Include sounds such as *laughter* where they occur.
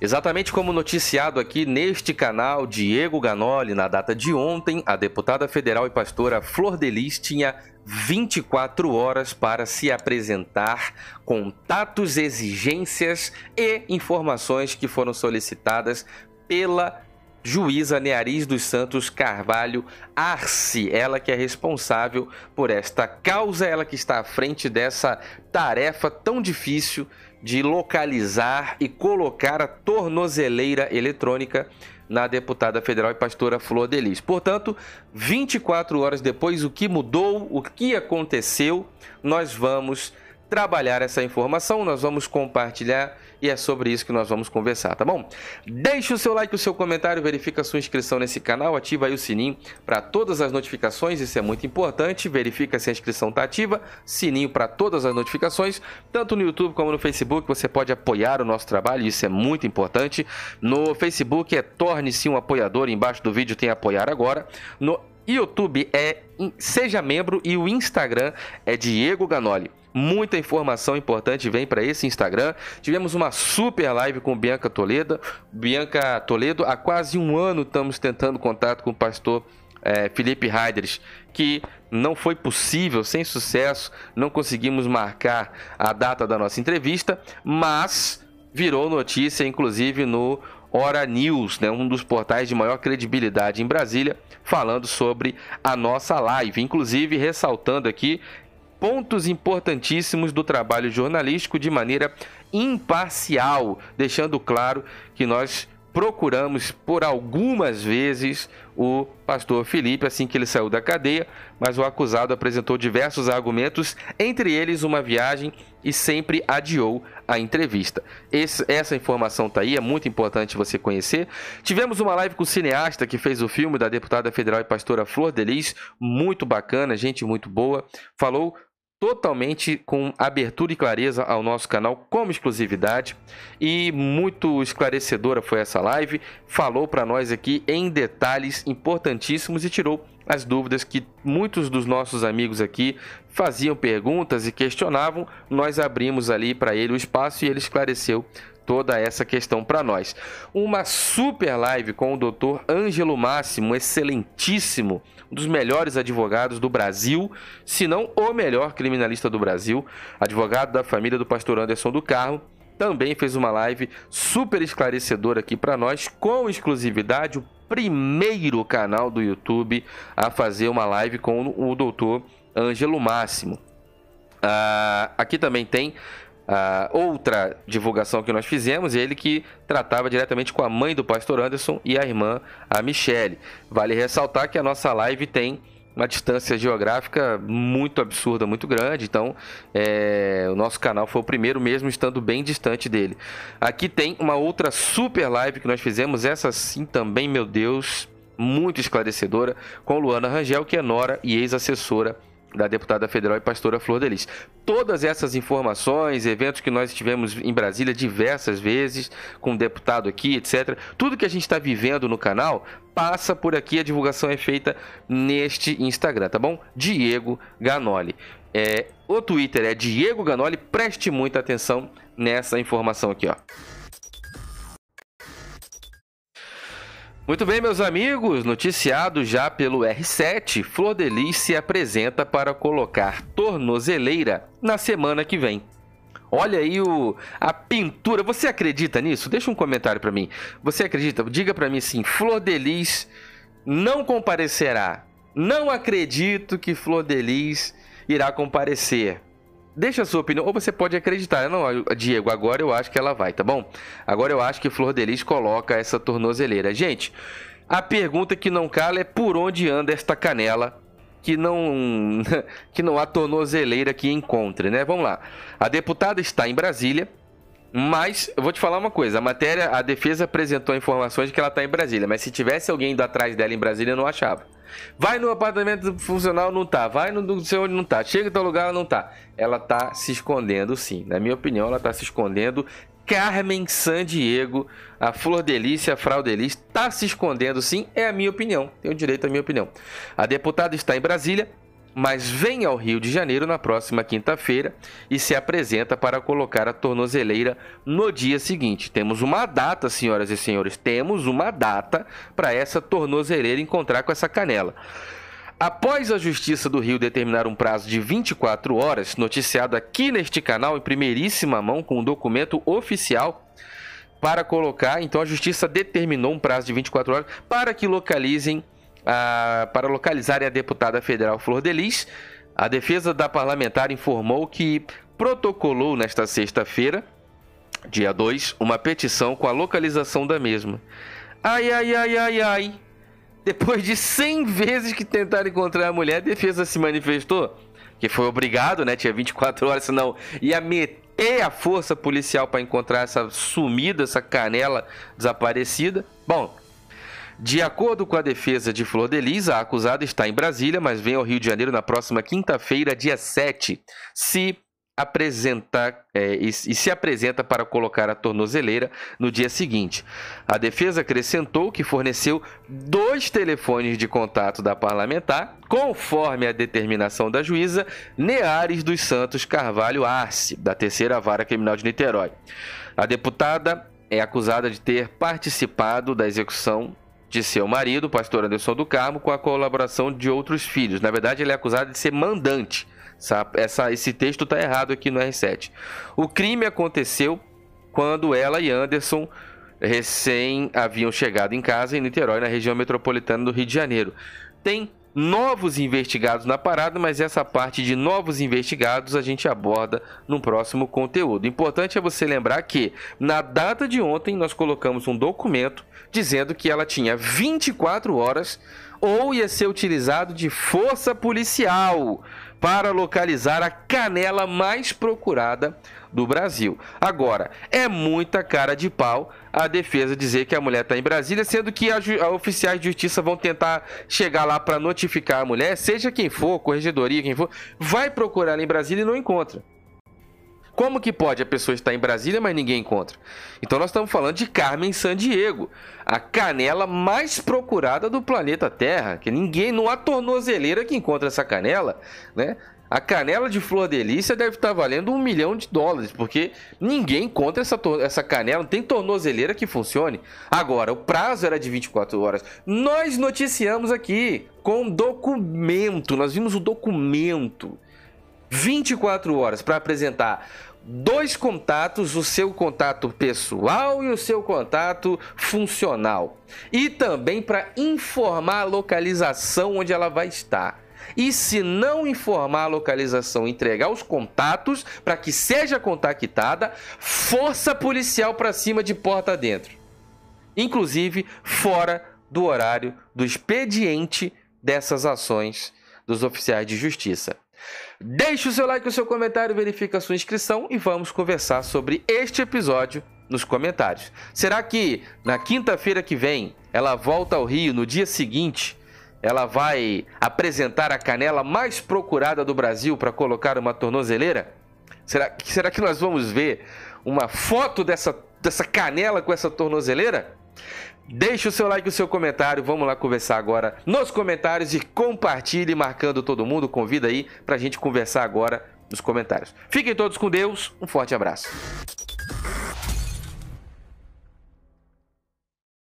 Exatamente como noticiado aqui neste canal, Diego Ganoli, na data de ontem, a deputada federal e pastora Flor Delis tinha 24 horas para se apresentar contatos, exigências e informações que foram solicitadas pela juíza Neariz dos Santos Carvalho Arce, ela que é responsável por esta causa, ela que está à frente dessa tarefa tão difícil de localizar e colocar a tornozeleira eletrônica na deputada federal e pastora Flor Delis. Portanto, 24 horas depois, o que mudou, o que aconteceu, nós vamos trabalhar essa informação, nós vamos compartilhar e é sobre isso que nós vamos conversar, tá bom? Deixe o seu like, o seu comentário, verifica a sua inscrição nesse canal, ativa aí o sininho para todas as notificações, isso é muito importante, verifica se a inscrição está ativa, sininho para todas as notificações, tanto no YouTube como no Facebook, você pode apoiar o nosso trabalho, isso é muito importante. No Facebook é torne-se um apoiador, embaixo do vídeo tem apoiar agora. No YouTube é seja membro e o Instagram é Diego Ganoli. Muita informação importante vem para esse Instagram. Tivemos uma super live com Bianca Toledo. Bianca Toledo, há quase um ano estamos tentando contato com o pastor é, Felipe Heidrich, que não foi possível, sem sucesso, não conseguimos marcar a data da nossa entrevista, mas virou notícia, inclusive no Hora News, né, um dos portais de maior credibilidade em Brasília, falando sobre a nossa live, inclusive ressaltando aqui pontos importantíssimos do trabalho jornalístico de maneira imparcial, deixando claro que nós procuramos por algumas vezes o pastor Felipe assim que ele saiu da cadeia, mas o acusado apresentou diversos argumentos, entre eles uma viagem e sempre adiou a entrevista. Esse, essa informação tá aí, é muito importante você conhecer. Tivemos uma live com o cineasta que fez o filme da deputada federal e pastora Flor Delis, muito bacana, gente muito boa. Falou totalmente com abertura e clareza ao nosso canal como exclusividade e muito esclarecedora foi essa live. Falou para nós aqui em detalhes importantíssimos e tirou as dúvidas que muitos dos nossos amigos aqui faziam perguntas e questionavam. Nós abrimos ali para ele o espaço e ele esclareceu toda essa questão para nós. Uma super live com o Dr. Ângelo Máximo, excelentíssimo, um dos melhores advogados do Brasil, se não o melhor criminalista do Brasil, advogado da família do pastor Anderson do Carmo. Também fez uma live super esclarecedora aqui para nós, com exclusividade, o primeiro canal do YouTube a fazer uma live com o doutor Ângelo Máximo. Ah, aqui também tem a outra divulgação que nós fizemos, ele que tratava diretamente com a mãe do pastor Anderson e a irmã, a Michele. Vale ressaltar que a nossa live tem uma distância geográfica muito absurda, muito grande. Então, é, o nosso canal foi o primeiro, mesmo estando bem distante dele. Aqui tem uma outra super live que nós fizemos, essa sim também, meu Deus, muito esclarecedora, com Luana Rangel, que é nora e ex-assessora da deputada federal e pastora Flor Delis. Todas essas informações, eventos que nós tivemos em Brasília diversas vezes, com um deputado aqui, etc. Tudo que a gente está vivendo no canal passa por aqui, a divulgação é feita neste Instagram, tá bom? Diego Ganoli. É, o Twitter é Diego Ganoli, preste muita atenção nessa informação aqui, ó. Muito bem, meus amigos, noticiado já pelo R7, Flor Delis se apresenta para colocar tornozeleira na semana que vem. Olha aí o, a pintura. Você acredita nisso? Deixa um comentário para mim. Você acredita? Diga para mim sim. Flor Delis não comparecerá. Não acredito que Flor Delis irá comparecer. Deixa a sua opinião, ou você pode acreditar. Não, Diego, agora eu acho que ela vai, tá bom? Agora eu acho que Flor Delis coloca essa tornozeleira. Gente, a pergunta que não cala é por onde anda esta canela que não *laughs* que não há tornozeleira que encontre, né? Vamos lá. A deputada está em Brasília, mas eu vou te falar uma coisa, a matéria, a defesa apresentou informações de que ela está em Brasília, mas se tivesse alguém indo atrás dela em Brasília, eu não achava. Vai no apartamento funcional, não tá. Vai no do seu onde não tá. Chega em tal lugar, não tá. Ela tá se escondendo, sim. Na minha opinião, ela tá se escondendo. Carmen San Diego, a Flor Delícia, a Frau Delícia, tá se escondendo, sim. É a minha opinião. Tenho direito à minha opinião. A deputada está em Brasília mas vem ao Rio de Janeiro na próxima quinta-feira e se apresenta para colocar a tornozeleira no dia seguinte. Temos uma data, senhoras e senhores, temos uma data para essa tornozeleira encontrar com essa canela. Após a Justiça do Rio determinar um prazo de 24 horas, noticiado aqui neste canal em primeiríssima mão com um documento oficial para colocar, então a Justiça determinou um prazo de 24 horas para que localizem a, para localizarem a deputada federal Flor Delis. A defesa da parlamentar informou que protocolou nesta sexta-feira, dia 2, uma petição com a localização da mesma. Ai, ai, ai, ai, ai. Depois de 100 vezes que tentaram encontrar a mulher, a defesa se manifestou, que foi obrigado, né? Tinha 24 horas, senão ia meter a força policial para encontrar essa sumida, essa canela desaparecida. Bom, de acordo com a defesa de Flor Delis, a acusada está em Brasília, mas vem ao Rio de Janeiro na próxima quinta-feira, dia 7, se apresenta é, e, e, se apresenta para colocar a tornozeleira no dia seguinte. A defesa acrescentou que forneceu dois telefones de contato da parlamentar, conforme a determinação da juíza Neares dos Santos Carvalho Arce, da terceira vara criminal de Niterói. A deputada é acusada de ter participado da execução de seu marido, pastor Anderson do Carmo, com a colaboração de outros filhos. Na verdade, ele é acusado de ser mandante. Essa, esse texto está errado aqui no R7. O crime aconteceu quando ela e Anderson recém haviam chegado em casa em Niterói, na região metropolitana do Rio de Janeiro. Tem novos investigados na parada, mas essa parte de novos investigados a gente aborda no próximo conteúdo. Importante é você lembrar que na data de ontem nós colocamos um documento dizendo que ela tinha 24 horas ou ia ser utilizado de força policial para localizar a canela mais procurada do Brasil. Agora, é muita cara de pau a defesa dizer que a mulher está em Brasília, sendo que a, a, oficiais de justiça vão tentar chegar lá para notificar a mulher, seja quem for, corregedoria, quem for, vai procurar ela em Brasília e não encontra. Como que pode a pessoa estar em Brasília, mas ninguém encontra? Então nós estamos falando de Carmen Sandiego, a canela mais procurada do planeta Terra, que ninguém, não há tornozeleira que encontra essa canela, né? A canela de Flor Delícia deve estar valendo um milhão de dólares, porque ninguém encontra essa, essa canela, não tem tornozeleira que funcione. Agora, o prazo era de 24 horas. Nós noticiamos aqui com documento, nós vimos o documento 24 horas para apresentar dois contatos, o seu contato pessoal e o seu contato funcional. E também para informar a localização onde ela vai estar. E se não informar a localização, entregar os contatos para que seja contactada, força policial para cima de porta dentro. Inclusive fora do horário do expediente dessas ações dos oficiais de justiça. Deixe o seu like, o seu comentário, verifique a sua inscrição e vamos conversar sobre este episódio nos comentários. Será que na quinta-feira que vem ela volta ao Rio no dia seguinte? Ela vai apresentar a canela mais procurada do Brasil para colocar uma tornozeleira? Será, será que nós vamos ver uma foto dessa, dessa canela com essa tornozeleira? Deixe o seu like e o seu comentário. Vamos lá conversar agora nos comentários e compartilhe marcando todo mundo. Convida aí para a gente conversar agora nos comentários. Fiquem todos com Deus. Um forte abraço.